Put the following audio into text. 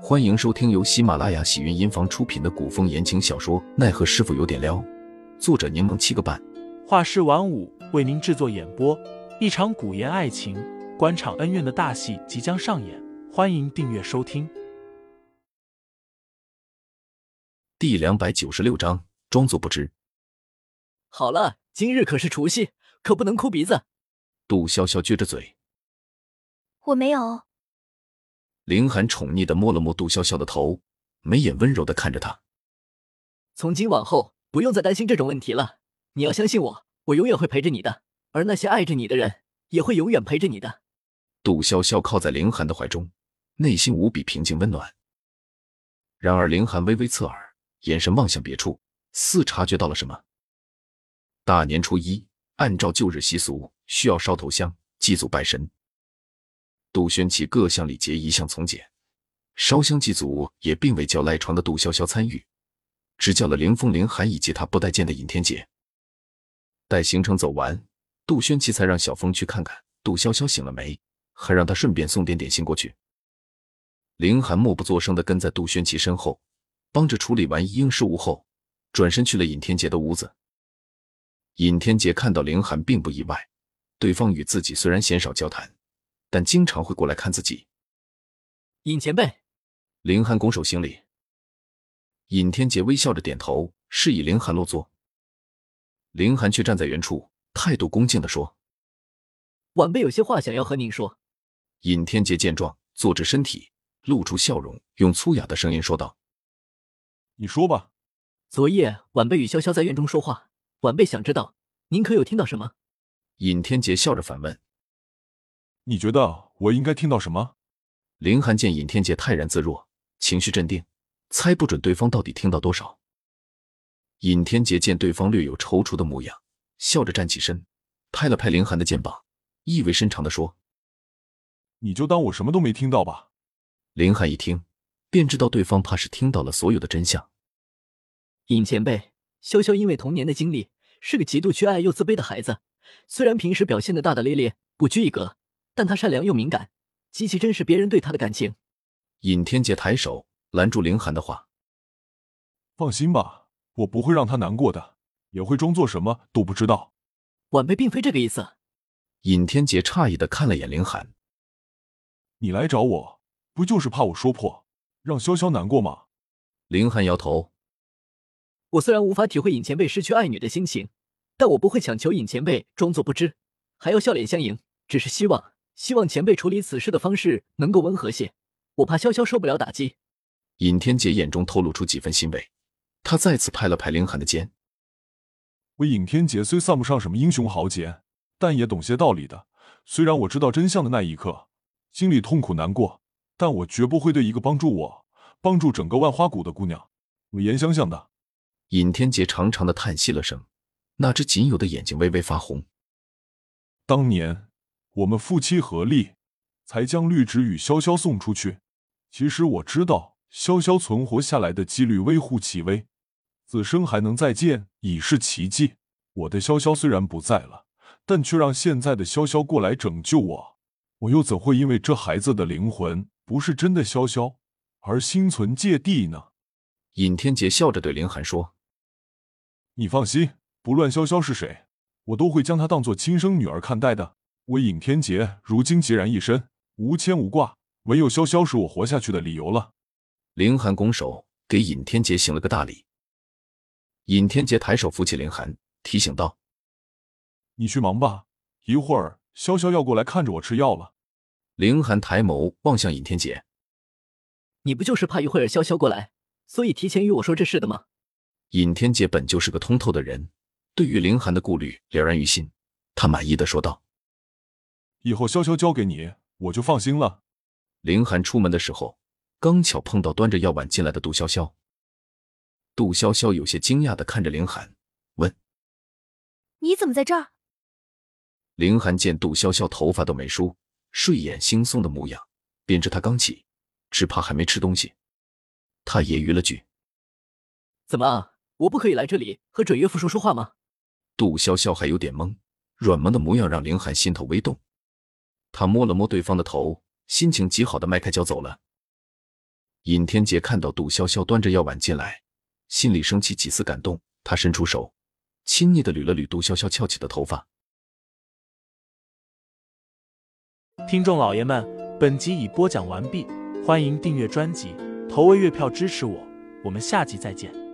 欢迎收听由喜马拉雅喜云音房出品的古风言情小说《奈何师傅有点撩》，作者柠檬七个半，画师晚舞为您制作演播。一场古言爱情、官场恩怨的大戏即将上演，欢迎订阅收听。第两百九十六章，装作不知。好了，今日可是除夕，可不能哭鼻子。杜潇潇撅着嘴，我没有。凌寒宠溺的摸了摸杜潇潇的头，眉眼温柔的看着她。从今往后，不用再担心这种问题了。你要相信我，我永远会陪着你的，而那些爱着你的人，也会永远陪着你的。杜潇潇靠在凌寒的怀中，内心无比平静温暖。然而，凌寒微微侧耳，眼神望向别处，似察觉到了什么。大年初一，按照旧日习俗，需要烧头香祭祖拜神。杜轩起各项礼节一向从简，烧香祭祖也并未叫赖床的杜潇潇参与，只叫了凌风、凌寒以及他不待见的尹天杰。待行程走完，杜轩奇才让小峰去看看杜潇潇醒了没，还让他顺便送点点心过去。凌寒默不作声的跟在杜轩奇身后，帮着处理完一应事务后，转身去了尹天杰的屋子。尹天杰看到凌寒并不意外，对方与自己虽然鲜少交谈。但经常会过来看自己。尹前辈，林寒拱手行礼。尹天杰微笑着点头，示意林寒落座。林寒却站在原处，态度恭敬的说：“晚辈有些话想要和您说。”尹天杰见状，坐直身体，露出笑容，用粗哑的声音说道：“你说吧。”昨夜晚辈与潇潇在院中说话，晚辈想知道您可有听到什么？尹天杰笑着反问。你觉得我应该听到什么？林寒见尹天杰泰然自若，情绪镇定，猜不准对方到底听到多少。尹天杰见对方略有踌躇的模样，笑着站起身，拍了拍林寒的肩膀，意味深长的说：“你就当我什么都没听到吧。”林寒一听，便知道对方怕是听到了所有的真相。尹前辈，潇潇因为童年的经历，是个极度缺爱又自卑的孩子，虽然平时表现的大大咧咧，不拘一格。但他善良又敏感，极其珍视别人对他的感情。尹天杰抬手拦住凌寒的话：“放心吧，我不会让他难过的，也会装作什么都不知道。”晚辈并非这个意思。尹天杰诧异的看了眼凌寒：“你来找我，不就是怕我说破，让潇潇难过吗？”凌寒摇头：“我虽然无法体会尹前辈失去爱女的心情，但我不会强求尹前辈装作不知，还要笑脸相迎，只是希望。”希望前辈处理此事的方式能够温和些，我怕潇潇受不了打击。尹天杰眼中透露出几分欣慰，他再次拍了拍凌寒的肩。我尹天杰虽算不上什么英雄豪杰，但也懂些道理的。虽然我知道真相的那一刻，心里痛苦难过，但我绝不会对一个帮助我、帮助整个万花谷的姑娘恶言相向的。尹天杰长长的叹息了声，那只仅有的眼睛微微发红。当年。我们夫妻合力，才将绿植与潇潇送出去。其实我知道，潇潇存活下来的几率微乎其微，此生还能再见已是奇迹。我的潇潇虽然不在了，但却让现在的潇潇过来拯救我，我又怎会因为这孩子的灵魂不是真的潇潇而心存芥蒂呢？尹天杰笑着对林寒说：“你放心，不论潇潇是谁，我都会将她当做亲生女儿看待的。”我尹天杰如今孑然一身，无牵无挂，唯有潇潇是我活下去的理由了。凌寒拱手给尹天杰行了个大礼。尹天杰抬手扶起凌寒，提醒道：“你去忙吧，一会儿潇潇要过来看着我吃药了。”凌寒抬眸望向尹天杰：“你不就是怕一会儿潇潇过来，所以提前与我说这事的吗？”尹天杰本就是个通透的人，对于凌寒的顾虑了然于心，他满意的说道。以后潇潇交给你，我就放心了。凌寒出门的时候，刚巧碰到端着药碗进来的杜潇潇。杜潇潇有些惊讶的看着凌寒，问：“你怎么在这儿？”凌寒见杜潇潇头发都没梳，睡眼惺忪的模样，便知她刚起，只怕还没吃东西。他揶揄了句：“怎么啊？我不可以来这里和准岳父说说话吗？”杜潇潇还有点懵，软萌的模样让凌寒心头微动。他摸了摸对方的头，心情极好的迈开脚走了。尹天杰看到杜潇潇端着药碗进来，心里升起几丝感动。他伸出手，亲昵的捋了捋杜潇潇翘起的头发。听众老爷们，本集已播讲完毕，欢迎订阅专辑，投喂月票支持我，我们下集再见。